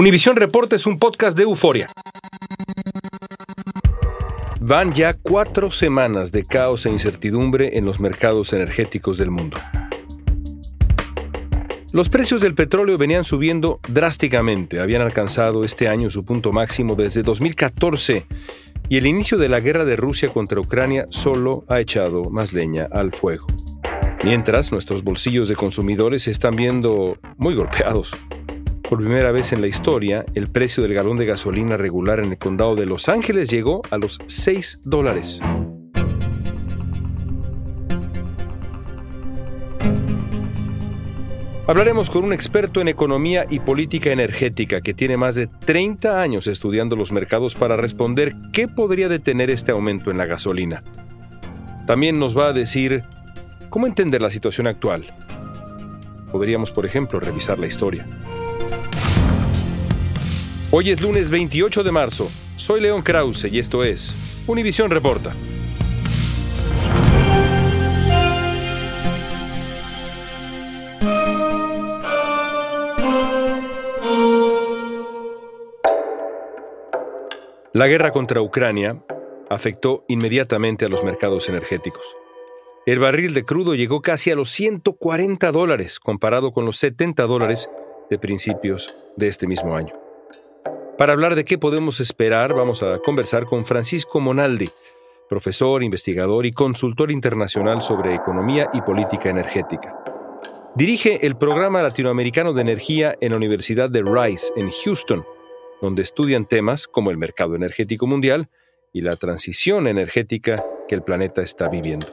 Univisión Reporta es un podcast de euforia. Van ya cuatro semanas de caos e incertidumbre en los mercados energéticos del mundo. Los precios del petróleo venían subiendo drásticamente, habían alcanzado este año su punto máximo desde 2014 y el inicio de la guerra de Rusia contra Ucrania solo ha echado más leña al fuego. Mientras, nuestros bolsillos de consumidores se están viendo muy golpeados. Por primera vez en la historia, el precio del galón de gasolina regular en el condado de Los Ángeles llegó a los 6 dólares. Hablaremos con un experto en economía y política energética que tiene más de 30 años estudiando los mercados para responder qué podría detener este aumento en la gasolina. También nos va a decir cómo entender la situación actual. Podríamos, por ejemplo, revisar la historia. Hoy es lunes 28 de marzo. Soy León Krause y esto es Univisión Reporta. La guerra contra Ucrania afectó inmediatamente a los mercados energéticos. El barril de crudo llegó casi a los 140 dólares, comparado con los 70 dólares de principios de este mismo año. Para hablar de qué podemos esperar, vamos a conversar con Francisco Monaldi, profesor, investigador y consultor internacional sobre economía y política energética. Dirige el programa latinoamericano de energía en la Universidad de Rice en Houston, donde estudian temas como el mercado energético mundial y la transición energética que el planeta está viviendo.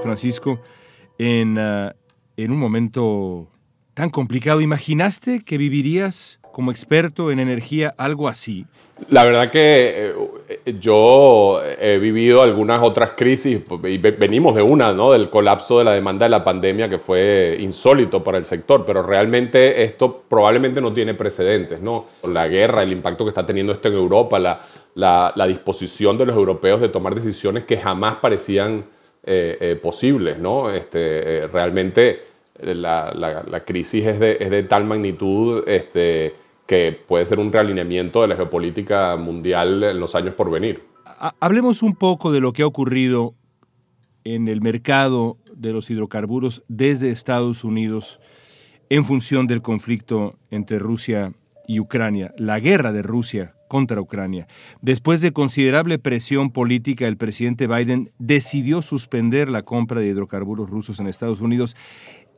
Francisco, en, uh, en un momento tan complicado. ¿Imaginaste que vivirías como experto en energía algo así? La verdad que eh, yo he vivido algunas otras crisis y venimos de una, ¿no? Del colapso de la demanda de la pandemia que fue insólito para el sector, pero realmente esto probablemente no tiene precedentes, ¿no? La guerra, el impacto que está teniendo esto en Europa, la, disposición de los europeos de tomar decisiones que jamás parecían eh, eh, posibles, ¿no? Este, realmente la, crisis es de, tal magnitud este, que puede ser un realineamiento de la geopolítica mundial en los años por venir. Hablemos un poco de lo que ha ocurrido en el mercado de los hidrocarburos desde Estados Unidos en función del conflicto entre Rusia y Ucrania, la guerra de Rusia contra Ucrania. Después de considerable presión política, el presidente Biden decidió suspender la compra de hidrocarburos rusos en Estados Unidos.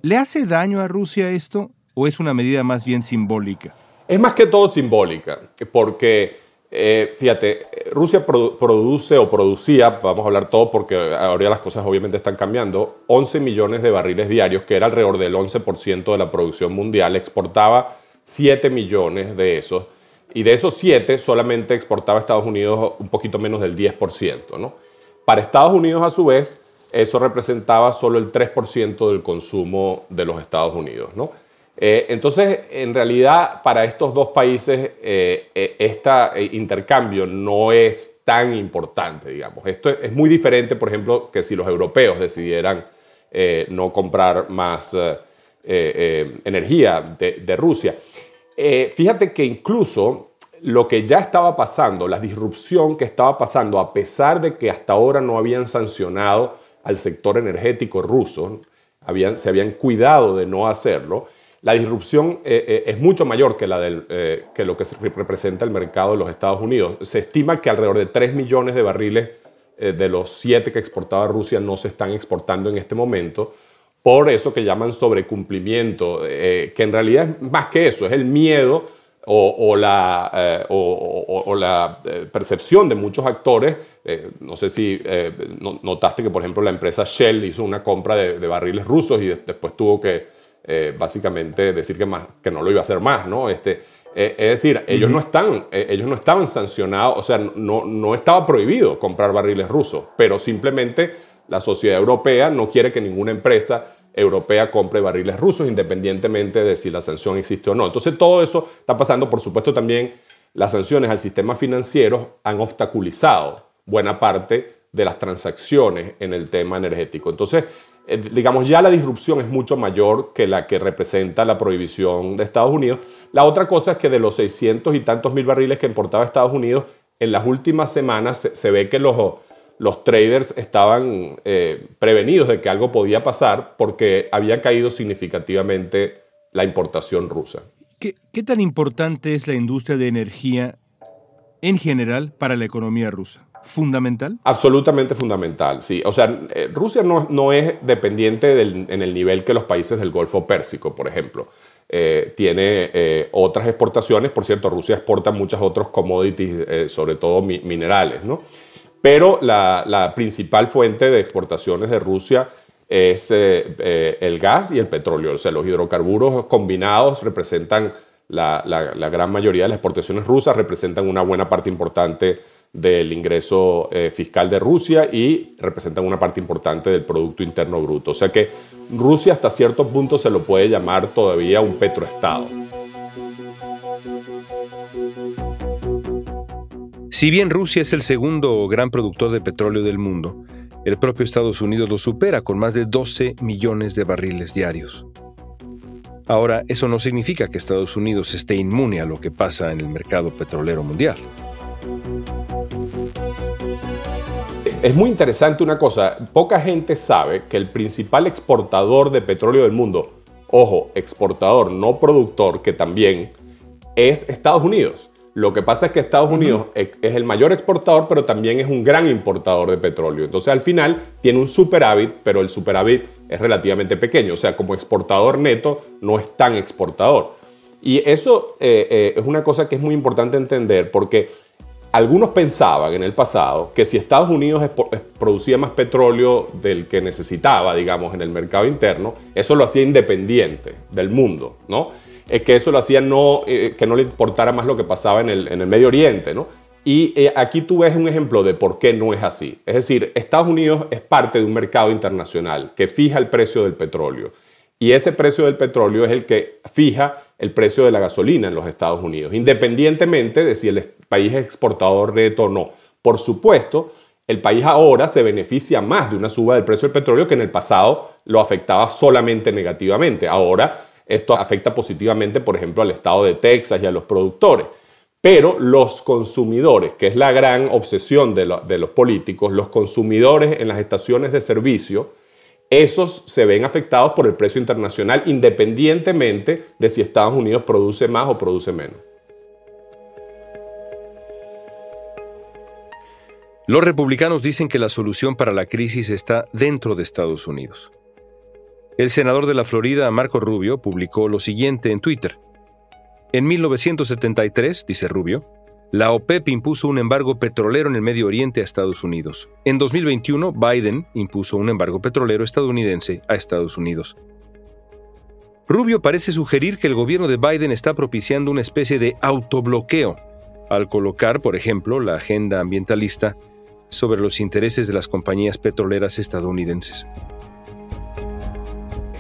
¿Le hace daño a Rusia esto o es una medida más bien simbólica? Es más que todo simbólica, porque, eh, fíjate, Rusia produce o producía, vamos a hablar todo porque ahora las cosas obviamente están cambiando, 11 millones de barriles diarios, que era alrededor del 11% de la producción mundial, exportaba 7 millones de esos, y de esos 7 solamente exportaba a Estados Unidos un poquito menos del 10%. ¿no? Para Estados Unidos, a su vez, eso representaba solo el 3% del consumo de los Estados Unidos. Eh, entonces, en realidad, para estos dos países, este intercambio no es tan importante, digamos. Esto es muy diferente, por ejemplo, que si los europeos decidieran no comprar más energía de, de Rusia. fíjate que incluso lo que ya estaba pasando, la disrupción que estaba pasando, a pesar de que hasta ahora no habían sancionado al sector energético ruso, habían, se habían cuidado de no hacerlo, la disrupción eh, eh, es mucho mayor que, la del, eh, que lo que representa el mercado de los Estados Unidos. Se estima que alrededor de 3 millones de barriles de los 7 que exportaba Rusia no se están exportando en este momento, por eso que llaman sobrecumplimiento, que en realidad es más que eso, es el miedo o, la, eh, o, la eh, percepción de muchos actores. Eh, no sé si notaste que, por ejemplo, la empresa Shell hizo una compra de, barriles rusos y después tuvo que básicamente decir que, más, que no lo iba a hacer más. ¿no? Este, es decir, ellos, no están, ellos no estaban sancionados, o sea, no, no estaba prohibido comprar barriles rusos, pero simplemente la sociedad europea no quiere que ninguna empresa europea compre barriles rusos, independientemente de si la sanción existe o no. Entonces todo eso está pasando, por supuesto también las sanciones al sistema financiero han obstaculizado buena parte de las transacciones en el tema energético. Entonces, eh, digamos, ya la disrupción es mucho mayor que la que representa la prohibición de Estados Unidos. La otra cosa es que de los 600 y tantos mil barriles que importaba Estados Unidos, en las últimas semanas se, ve que los, los traders estaban eh, prevenidos de que algo podía pasar porque había caído significativamente la importación rusa. ¿Qué, ¿Qué, tan importante es la industria de energía en general para la economía rusa? ¿Fundamental? Absolutamente fundamental, sí. O sea, eh, Rusia no, no es dependiente en el nivel que los países del Golfo Pérsico, por ejemplo. Eh, tiene eh, otras exportaciones, por cierto, Rusia exporta muchas otras commodities, sobre todo minerales, ¿no? Pero la, principal fuente de exportaciones de Rusia es el gas y el petróleo. O sea, los hidrocarburos combinados representan la, la, gran mayoría de las exportaciones rusas, representan una buena parte importante del ingreso eh, fiscal de Rusia y representan una parte importante del Producto Interno Bruto. O sea que Rusia hasta cierto punto se lo puede llamar todavía un petroestado. Si bien Rusia es el segundo gran productor de petróleo del mundo, el propio Estados Unidos lo supera con más de 12 millones de barriles diarios. Ahora, eso no significa que Estados Unidos esté inmune a lo que pasa en el mercado petrolero mundial. Es muy interesante una cosa, poca gente sabe que el principal exportador de petróleo del mundo, ojo, exportador, no productor, que también es Estados Unidos. Lo que pasa es que Estados Unidos es el mayor exportador, pero también es un gran importador de petróleo. Entonces al final tiene un superávit, pero el superávit es relativamente pequeño. O sea, como exportador neto no es tan exportador. Y eso eh, eh, es una cosa que es muy importante entender porque algunos pensaban en el pasado que si Estados Unidos producía más petróleo del que necesitaba, digamos, en el mercado interno, eso lo hacía independiente del mundo, ¿no? Es que eso lo hacía no, eh, que no le importara más lo que pasaba en el, en el Medio Oriente, ¿no? Y eh, aquí tú ves un ejemplo de por qué no es así. Es decir, Estados Unidos es parte de un mercado internacional que fija el precio del petróleo. Y ese precio del petróleo es el que fija el precio de la gasolina en los Estados Unidos, independientemente de si el país es exportador neto o no. Por supuesto, el país ahora se beneficia más de una suba del precio del petróleo que en el pasado lo afectaba solamente negativamente. Ahora esto afecta positivamente, por ejemplo, al estado de Texas y a los productores. Pero los consumidores, que es la gran obsesión de, los políticos, los consumidores en las estaciones de servicio, esos se ven afectados por el precio internacional independientemente de si Estados Unidos produce más o produce menos. Los republicanos dicen que la solución para la crisis está dentro de Estados Unidos. El senador de la Florida, Marco Rubio, publicó lo siguiente en Twitter. En 1973, dice Rubio, la OPEP impuso un embargo petrolero en el Medio Oriente a Estados Unidos. En 2021, Biden impuso un embargo petrolero estadounidense a Estados Unidos. Rubio parece sugerir que el gobierno de Biden está propiciando una especie de autobloqueo al colocar, por ejemplo, la agenda ambientalista sobre los intereses de las compañías petroleras estadounidenses.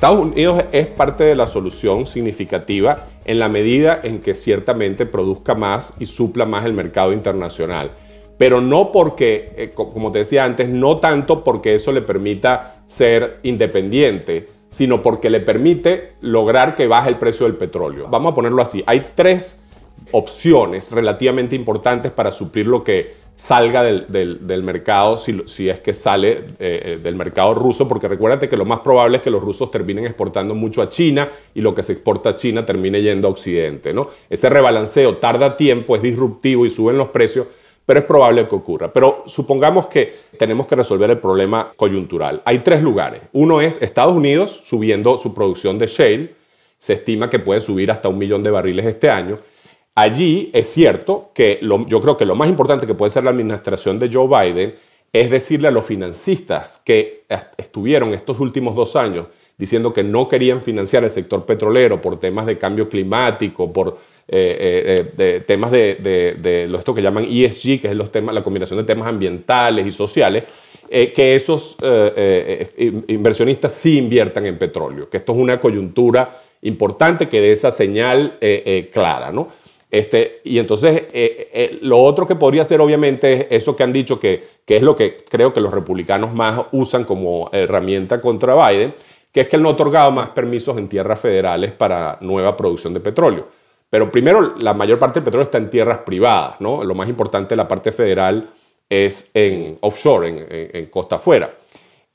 Estados Unidos es parte de la solución significativa en la medida en que ciertamente produzca más y supla más el mercado internacional. Pero no porque, eh, como te decía antes, no tanto porque eso le permita ser independiente, sino porque le permite lograr que baje el precio del petróleo. Vamos a ponerlo así. Hay tres opciones relativamente importantes para suplir lo que salga del, mercado, si, es que sale eh, eh, del mercado ruso, porque recuérdate que lo más probable es que los rusos terminen exportando mucho a China y lo que se exporta a China termine yendo a Occidente. ¿no? Ese rebalanceo tarda tiempo, es disruptivo y suben los precios, pero es probable que ocurra. Pero supongamos que tenemos que resolver el problema coyuntural. Hay tres lugares. Uno es Estados Unidos subiendo su producción de shale, se estima que puede subir hasta un millón de barriles este año. Allí es cierto que yo creo que lo más importante que puede ser la administración de Joe Biden es decirle a los financistas que estuvieron estos últimos dos años diciendo que no querían financiar el sector petrolero por temas de cambio climático, por eh, eh, eh, temas de, lo, esto que llaman ESG, que es los temas, la combinación de temas ambientales y sociales, que esos inversionistas sí inviertan en petróleo, que esto es una coyuntura importante que dé esa señal clara, ¿no? Este, y entonces, eh, eh, lo otro que podría ser, obviamente, es eso que han dicho que, es lo que creo que los republicanos más usan como herramienta contra Biden, que es que él no ha otorgado más permisos en tierras federales para nueva producción de petróleo. Pero primero, la mayor parte del petróleo está en tierras privadas, ¿no? Lo más importante, la parte federal es en offshore, en, costa afuera.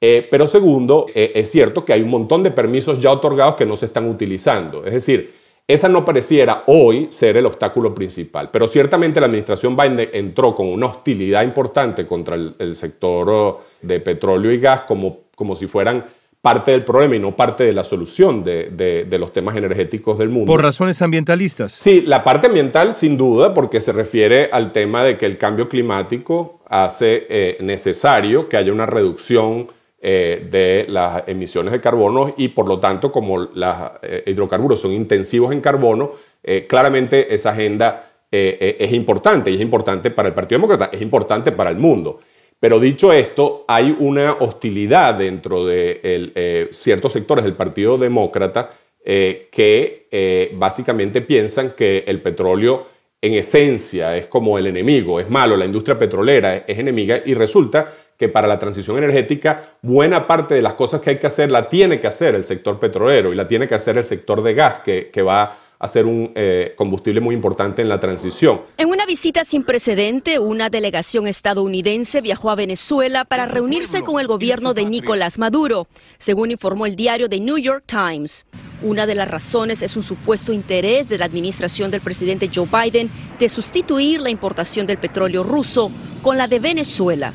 Eh, pero segundo, es cierto que hay un montón de permisos ya otorgados que no se están utilizando. Es decir, esa no pareciera hoy ser el obstáculo principal, pero ciertamente la administración Biden entró con una hostilidad importante contra el, sector oh, de petróleo y gas como, como si fueran parte del problema y no parte de la solución de, los temas energéticos del mundo. Por razones ambientalistas. Sí, la parte ambiental sin duda, porque se refiere al tema de que el cambio climático hace eh, necesario que haya una reducción eh, de las emisiones de carbono y por lo tanto como los eh, hidrocarburos son intensivos en carbono, eh, claramente esa agenda es importante y es importante para el Partido Demócrata, es importante para el mundo. Pero dicho esto, hay una hostilidad dentro de ciertos sectores del Partido Demócrata que básicamente piensan que el petróleo en esencia es como el enemigo, es malo, la industria petrolera es enemiga y resulta que para la transición energética buena parte de las cosas que hay que hacer la tiene que hacer el sector petrolero y la tiene que hacer el sector de gas, que, va a ser un eh, combustible muy importante en la transición. En una visita sin precedente, una delegación estadounidense viajó a Venezuela para reunirse con el gobierno de Nicolás Maduro, según informó el diario The New York Times. Una de las razones es un supuesto interés de la administración del presidente Joe Biden de sustituir la importación del petróleo ruso con la de Venezuela.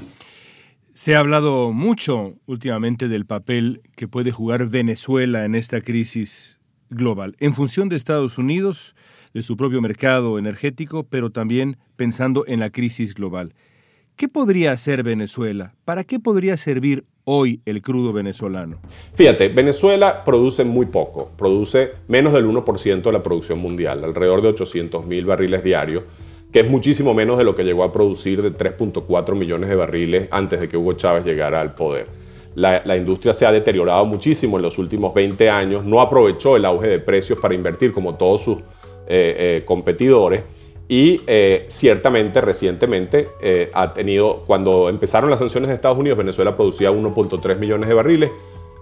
Se ha hablado mucho últimamente del papel que puede jugar Venezuela en esta crisis global, en función de Estados Unidos, de su propio mercado energético, pero también pensando en la crisis global. ¿Qué podría hacer Venezuela? ¿Para qué podría servir hoy el crudo venezolano? Fíjate, Venezuela produce muy poco, produce menos del 1% de la producción mundial, alrededor de 800 mil barriles diarios que es muchísimo menos de lo que llegó a producir de 3.4 millones de barriles antes de que Hugo Chávez llegara al poder. La, industria se ha deteriorado muchísimo en los últimos 20 años, no aprovechó el auge de precios para invertir como todos sus eh, eh, competidores y eh, ciertamente recientemente ha tenido, cuando empezaron las sanciones de Estados Unidos, Venezuela producía 1.3 millones de barriles,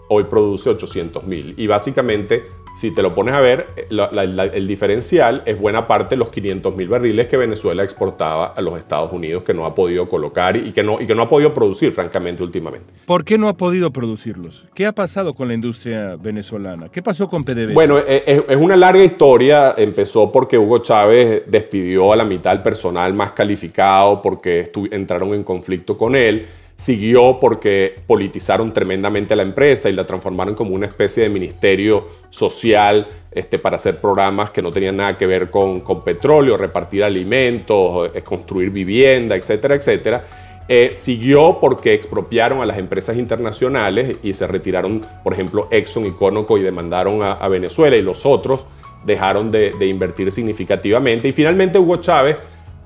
hoy produce 800 mil. Y básicamente si te lo pones a ver, eh, el diferencial es buena parte de los 500 mil barriles que Venezuela exportaba a los Estados Unidos que no ha podido colocar y que, no, y que no ha podido producir, francamente, últimamente. ¿Por qué no ha podido producirlos? ¿Qué ha pasado con la industria venezolana? ¿Qué pasó con PDVSA? Bueno, es, es una larga historia. Empezó porque Hugo Chávez despidió a la mitad del personal más calificado porque entraron en conflicto con él siguió porque politizaron tremendamente la empresa y la transformaron como una especie de ministerio social este, para hacer programas que no tenían nada que ver con, petróleo, repartir alimentos, eh, construir vivienda, etcétera, etcétera. Eh, siguió porque expropiaron a las empresas internacionales y se retiraron, por ejemplo, Exxon y Conoco y demandaron a, Venezuela y los otros dejaron de, invertir significativamente. Y finalmente Hugo Chávez,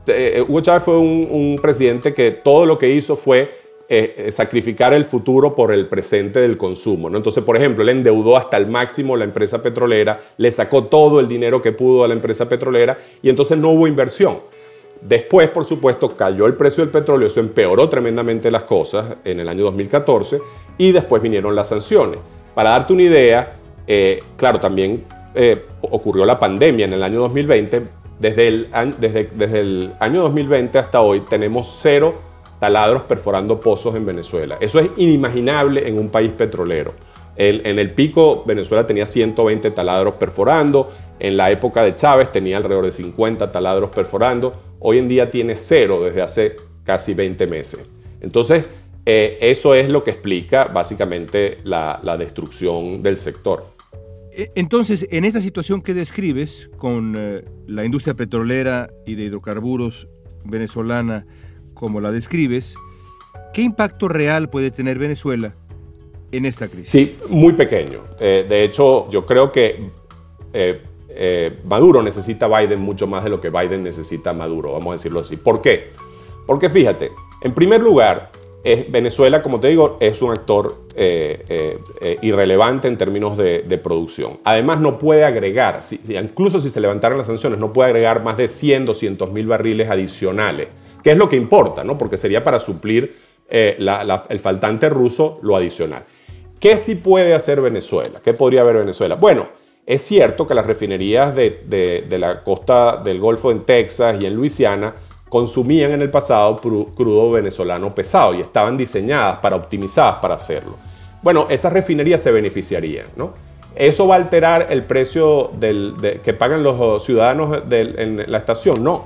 eh, Hugo Chávez fue un presidente que todo lo que hizo fue eh, eh, sacrificar el futuro por el presente del consumo. ¿no? Entonces, por ejemplo, le endeudó hasta el máximo la empresa petrolera, le sacó todo el dinero que pudo a la empresa petrolera y entonces no hubo inversión. Después, por supuesto, cayó el precio del petróleo, eso empeoró tremendamente las cosas en el año 2014 y después vinieron las sanciones. Para darte una idea, eh, claro, también ocurrió la pandemia en el año 2020. Desde el, desde, desde el año 2020 hasta hoy tenemos cero taladros perforando pozos en Venezuela. Eso es inimaginable en un país petrolero. en el pico Venezuela tenía 120 taladros perforando, en la época de Chávez tenía alrededor de 50 taladros perforando, hoy en día tiene cero desde hace casi 20 meses. Entonces, eh, eso es lo que explica básicamente la, destrucción del sector. E, entonces, en esta situación que describes, con eh, la industria petrolera y de hidrocarburos venezolana como la describes, ¿qué impacto real puede tener Venezuela en esta crisis? Sí, muy pequeño. Eh, de hecho, yo creo que eh, eh, Maduro necesita a Biden mucho más de lo que Biden necesita a Maduro, vamos a decirlo así. ¿Por qué? Porque fíjate, en primer lugar, Venezuela, como te digo, es un actor irrelevante en términos de, producción. Además, no puede agregar, incluso si se levantaran las sanciones, no puede agregar más de 100, 200 mil barriles adicionales, que es lo que importa, ¿no? porque sería para suplir el faltante ruso lo adicional. ¿Qué sí puede hacer Venezuela? ¿Qué podría haber Venezuela? Bueno, es cierto que las refinerías de, la costa del Golfo en Texas y en Luisiana consumían en el pasado crudo venezolano pesado y estaban diseñadas para optimizadas para hacerlo. Bueno, esas refinerías se beneficiarían, ¿no? ¿Eso va a alterar el precio del, que pagan los ciudadanos en la estación? No,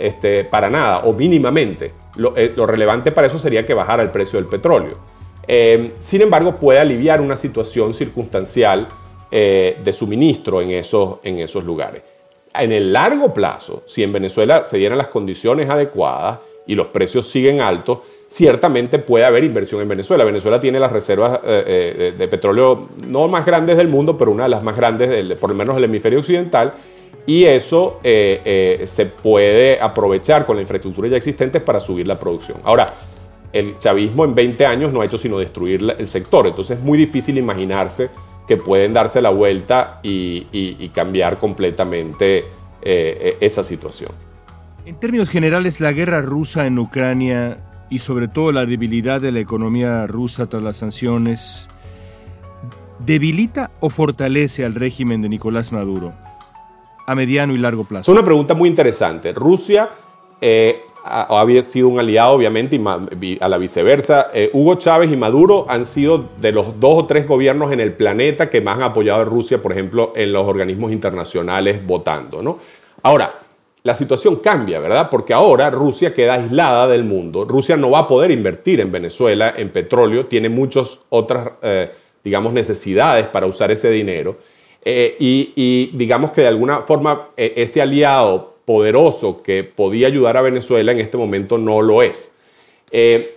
este, para nada, o mínimamente. Lo, eh, relevante para eso sería que bajara el precio del petróleo. Eh, sin embargo, puede aliviar una situación circunstancial eh, de suministro en esos, en esos lugares en el largo plazo, si en Venezuela se dieran las condiciones adecuadas y los precios siguen altos, ciertamente puede haber inversión en Venezuela. Venezuela tiene las reservas eh, de petróleo no más grandes del mundo, pero una de las más grandes, por lo menos del hemisferio occidental, y eso eh, se puede aprovechar con la infraestructura ya existente para subir la producción. Ahora, el chavismo en 20 años no ha hecho sino destruir el sector, entonces es muy difícil imaginarse que pueden darse la vuelta y, cambiar completamente eh, eh, esa situación. En términos generales, la guerra rusa en Ucrania y sobre todo la debilidad de la economía rusa tras las sanciones, ¿debilita o fortalece al régimen de Nicolás Maduro a mediano y largo plazo? Es una pregunta muy interesante. Rusia eh, había sido un aliado, obviamente, y a la viceversa. Eh, Hugo Chávez y Maduro han sido de los dos o tres gobiernos en el planeta que más han apoyado a Rusia, por ejemplo, en los organismos internacionales votando. ¿no? Ahora, la situación cambia, ¿verdad? Porque ahora Rusia queda aislada del mundo. Rusia no va a poder invertir en Venezuela, en petróleo, tiene muchas otras, eh, digamos, necesidades para usar ese dinero. Eh, y, digamos que de alguna forma ese aliado poderoso que podía ayudar a Venezuela en este momento no lo es. Eh,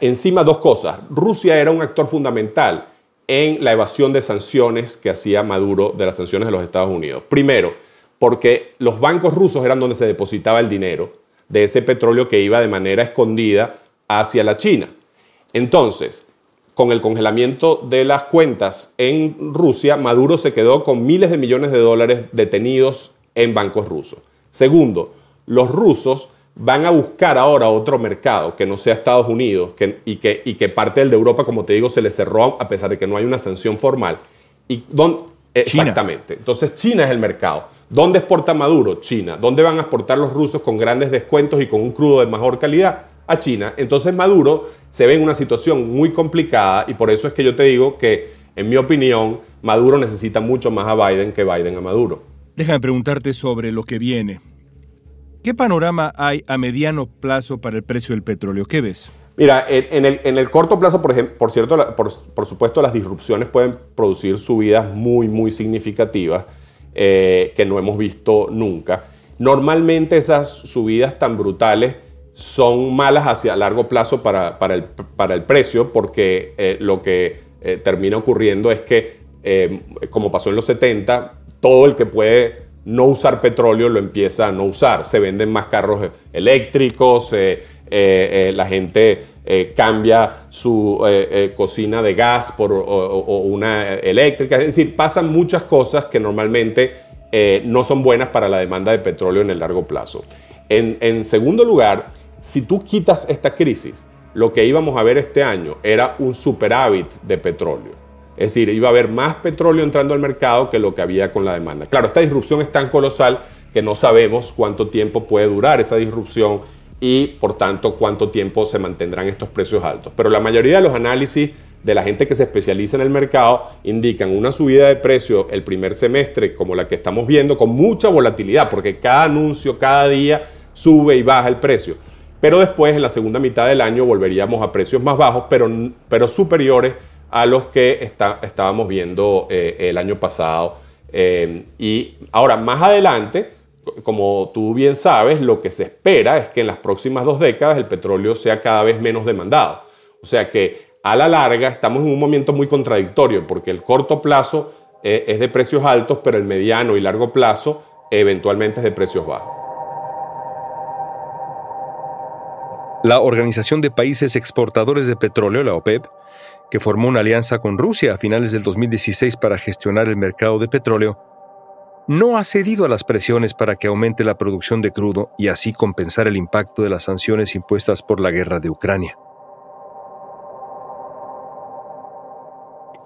encima, dos cosas. Rusia era un actor fundamental en la evasión de sanciones que hacía Maduro de las sanciones de los Estados Unidos. Primero, porque los bancos rusos eran donde se depositaba el dinero de ese petróleo que iba de manera escondida hacia la China. Entonces, con el congelamiento de las cuentas en Rusia, Maduro se quedó con miles de millones de dólares detenidos en bancos rusos. Segundo, los rusos van a buscar ahora otro mercado que no sea Estados Unidos y, que, y, que, parte del de Europa, como te digo, se les cerró a pesar de que no hay una sanción formal. Y exactamente. Entonces China es el mercado. ¿Dónde exporta Maduro? China. ¿Dónde van a exportar los rusos con grandes descuentos y con un crudo de mejor calidad? A China. Entonces Maduro se ve en una situación muy complicada y por eso es que yo te digo que, en mi opinión, Maduro necesita mucho más a Biden que Biden a Maduro. Déjame preguntarte sobre lo que viene. ¿Qué panorama hay a mediano plazo para el precio del petróleo? ¿Qué ves? Mira, en, el, corto plazo, por, ejemplo, por cierto, por, supuesto, las disrupciones pueden producir subidas muy, muy significativas eh, que no hemos visto nunca. Normalmente esas subidas tan brutales son malas hacia largo plazo para, el, para el, precio porque eh, lo que eh, termina ocurriendo es que, como pasó en los 70, todo el que puede no usar petróleo lo empieza a no usar. Se venden más carros eléctricos, eh, eh, eh, la gente cambia su cocina de gas por una eléctrica. Es decir, pasan muchas cosas que normalmente no son buenas para la demanda de petróleo en el largo plazo. En, en segundo lugar, si tú quitas esta crisis, lo que íbamos a ver este año era un superávit de petróleo. Es decir, iba a haber más petróleo entrando al mercado que lo que había con la demanda. Claro, esta disrupción es tan colosal que no sabemos cuánto tiempo puede durar esa disrupción y por tanto cuánto tiempo se mantendrán estos precios altos. Pero la mayoría de los análisis de la gente que se especializa en el mercado indican una subida de precio el primer semestre como la que estamos viendo con mucha volatilidad porque cada anuncio, cada día sube y baja el precio. Pero después en la segunda mitad del año volveríamos a precios más bajos pero, pero superiores a los que estábamos viendo eh, el año pasado. Eh, y ahora, más adelante, como tú bien sabes, lo que se espera es que en las próximas dos décadas el petróleo sea cada vez menos demandado. O sea que a la larga estamos en un momento muy contradictorio porque el corto plazo eh, es de precios altos, pero el mediano y largo plazo eventualmente es de precios bajos. La Organización de Países Exportadores de Petróleo, la OPEP, que formó una alianza con Rusia a finales del 2016 para gestionar el mercado de petróleo, no ha cedido a las presiones para que aumente la producción de crudo y así compensar el impacto de las sanciones impuestas por la guerra de Ucrania.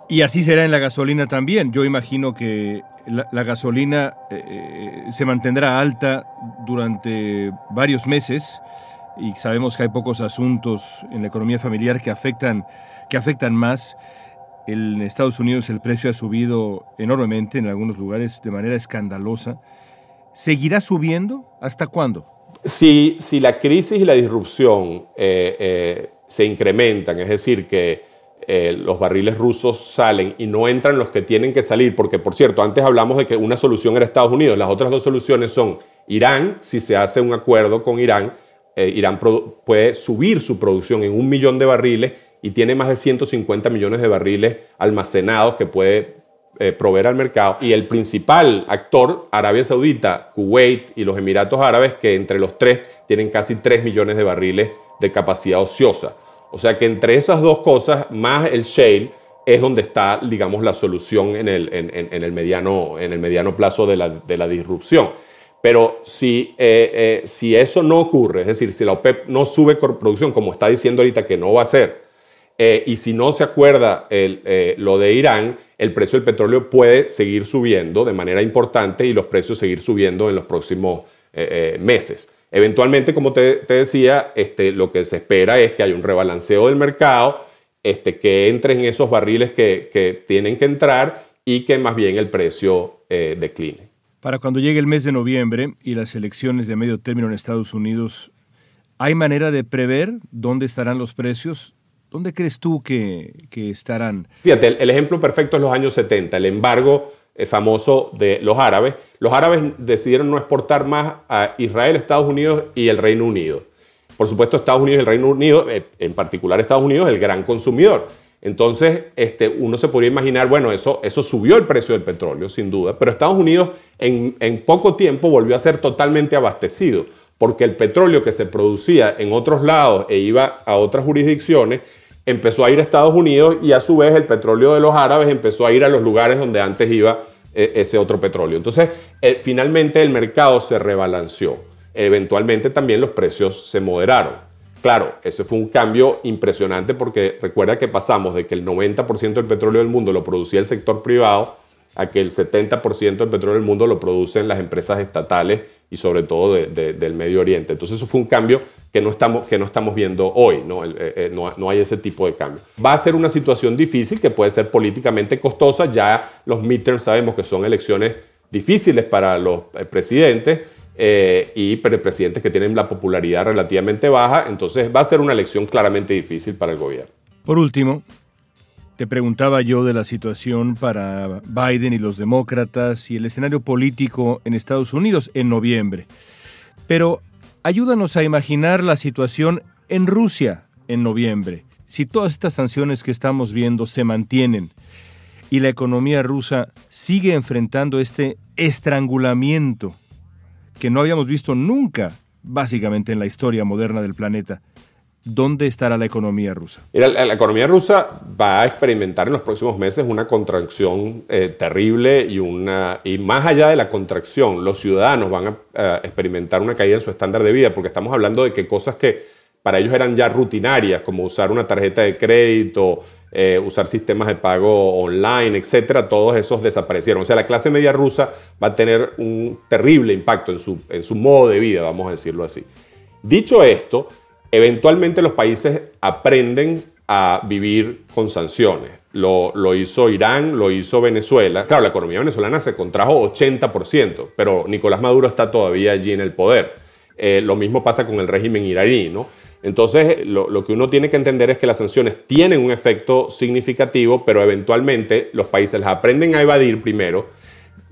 Y así será en la gasolina también. Yo imagino que la, gasolina eh, eh, se mantendrá alta durante varios meses y sabemos que hay pocos asuntos en la economía familiar que afectan, que afectan más. En Estados Unidos el precio ha subido enormemente, en algunos lugares de manera escandalosa. ¿Seguirá subiendo? ¿Hasta cuándo? Si, si la crisis y la disrupción eh, se incrementan, es decir, que eh, los barriles rusos salen y no entran los que tienen que salir, porque por cierto, antes hablamos de que una solución era Estados Unidos, las otras dos soluciones son Irán, si se hace un acuerdo con Irán, eh, Irán puede subir su producción en un millón de barriles y tiene más de 150 millones de barriles almacenados que puede eh, proveer al mercado. Y el principal actor, Arabia Saudita, Kuwait y los Emiratos Árabes, que entre los tres tienen casi 3 millones de barriles de capacidad ociosa. O sea que entre esas dos cosas, más el shale, es donde está, digamos, la solución en el, en, el, mediano, en el mediano plazo de la, de la disrupción. Pero si, eh, eh, si eso no ocurre, es decir, si la OPEP no sube producción, como está diciendo ahorita que no va a ser, eh, y si no se acuerda el, lo de Irán, el precio del petróleo puede seguir subiendo de manera importante y los precios seguir subiendo en los próximos meses. Eventualmente, como te, decía, este, lo que se espera es que haya un rebalanceo del mercado, este, que entren esos barriles que, tienen que entrar y que más bien el precio eh, decline. Para cuando llegue el mes de noviembre y las elecciones de medio término en Estados Unidos, ¿hay manera de prever dónde estarán los precios? ¿Dónde crees tú que, estarán? Fíjate, el, ejemplo perfecto es los años 70, el embargo eh, famoso de los árabes. Los árabes decidieron no exportar más a Israel, Estados Unidos y el Reino Unido. Por supuesto, Estados Unidos y el Reino Unido, eh, en particular Estados Unidos, el gran consumidor. Entonces, este, uno se podría imaginar, bueno, eso, eso subió el precio del petróleo, sin duda, pero Estados Unidos en, poco tiempo volvió a ser totalmente abastecido, porque el petróleo que se producía en otros lados e iba a otras jurisdicciones, empezó a ir a Estados Unidos y a su vez el petróleo de los árabes empezó a ir a los lugares donde antes iba eh, ese otro petróleo. Entonces, eh, finalmente el mercado se rebalanceó. Eventualmente también los precios se moderaron. Claro, ese fue un cambio impresionante porque recuerda que pasamos de que el 90% del petróleo del mundo lo producía el sector privado a que el 70% del petróleo del mundo lo producen las empresas estatales y sobre todo del Medio Oriente. Entonces eso fue un cambio que no estamos, que no estamos viendo hoy, ¿no? Eh, eh, no, no, hay ese tipo de cambio. Va a ser una situación difícil que puede ser políticamente costosa, ya los midterms sabemos que son elecciones difíciles para los eh, y presidentes que tienen la popularidad relativamente baja, entonces va a ser una elección claramente difícil para el gobierno. Por último, te preguntaba yo de la situación para Biden y los demócratas y el escenario político en Estados Unidos en noviembre. Pero ayúdanos a imaginar la situación en Rusia en noviembre. Si todas estas sanciones que estamos viendo se mantienen y la economía rusa sigue enfrentando este estrangulamiento que no habíamos visto nunca, básicamente en la historia moderna del planeta, ¿dónde estará la economía rusa? la, economía rusa va a experimentar en los próximos meses una contracción eh, terrible y, una, y más allá de la contracción, los ciudadanos van a experimentar una caída en su estándar de vida, porque estamos hablando de que cosas que para ellos eran ya rutinarias, como usar una tarjeta de crédito, eh, usar sistemas de pago online, etcétera, todos esos desaparecieron. O sea, la clase media rusa va a tener un terrible impacto en su, en su modo de vida, vamos a decirlo así. Dicho esto, Eventualmente los países aprenden a vivir con sanciones. Lo, hizo Irán, lo hizo Venezuela. Claro, la economía venezolana se contrajo 80%, pero Nicolás Maduro está todavía allí en el poder. Eh, lo mismo pasa con el régimen iraní, ¿no? Entonces, lo, que uno tiene que entender es que las sanciones tienen un efecto significativo, pero eventualmente los países las aprenden a evadir primero.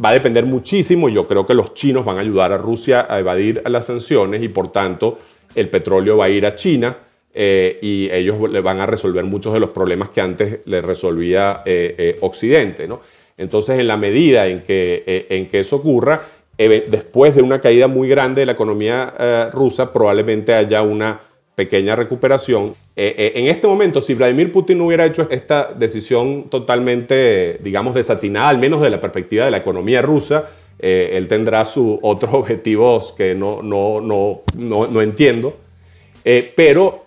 Va a depender muchísimo, yo creo que los chinos van a ayudar a Rusia a evadir las sanciones y por tanto el petróleo va a ir a China eh, y ellos le van a resolver muchos de los problemas que antes le resolvía eh, eh, Occidente. ¿no? Entonces, en la medida en que, en que eso ocurra, después de una caída muy grande de la economía rusa, probablemente haya una pequeña recuperación. Eh, eh, en este momento, si Vladimir Putin no hubiera hecho esta decisión totalmente, digamos, desatinada, al menos de la perspectiva de la economía rusa, eh, él tendrá sus otros objetivos que no, no, no, no entiendo. pero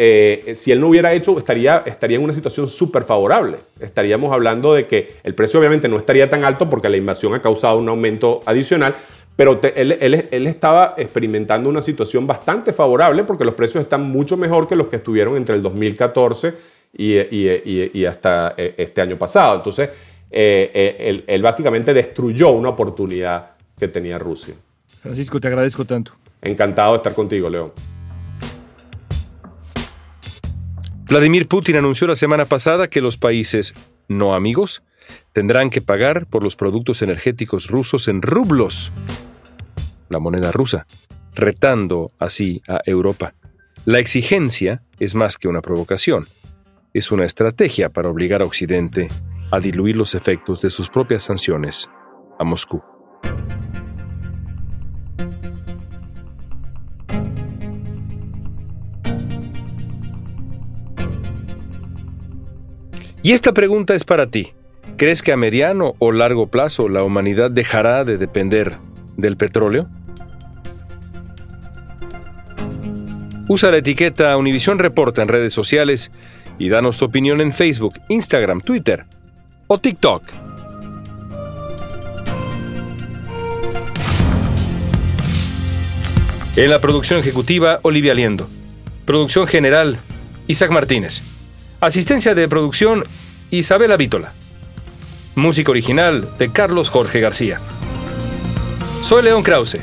si él no hubiera hecho, estaría, estaría en una situación súper favorable. Estaríamos hablando de que el precio obviamente no estaría tan alto porque la invasión ha causado un aumento adicional, pero él, estaba experimentando una situación bastante favorable porque los precios están mucho mejor que los que estuvieron entre el 2014 y, hasta eh, este año pasado. Entonces, eh, eh, él, básicamente destruyó una oportunidad que tenía Rusia. Francisco, te agradezco tanto. Encantado de estar contigo, León. Vladimir Putin anunció la semana pasada que los países no amigos tendrán que pagar por los productos energéticos rusos en rublos la moneda rusa, retando así a Europa. La exigencia es más que una provocación, es una estrategia para obligar a Occidente a diluir los efectos de sus propias sanciones a Moscú. Y esta pregunta es para ti. ¿Crees que a mediano o largo plazo la humanidad dejará de depender del petróleo? Usa la etiqueta Univision Reporta en redes sociales y danos tu opinión en Facebook, Instagram, Twitter o TikTok. En la producción ejecutiva, Olivia Liendo. Producción general, Isaac Martínez. Asistencia de producción, Isabela Vítola. Música original de Carlos Jorge García. Soy León Krause.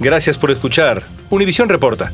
Gracias por escuchar Univisión Reporta.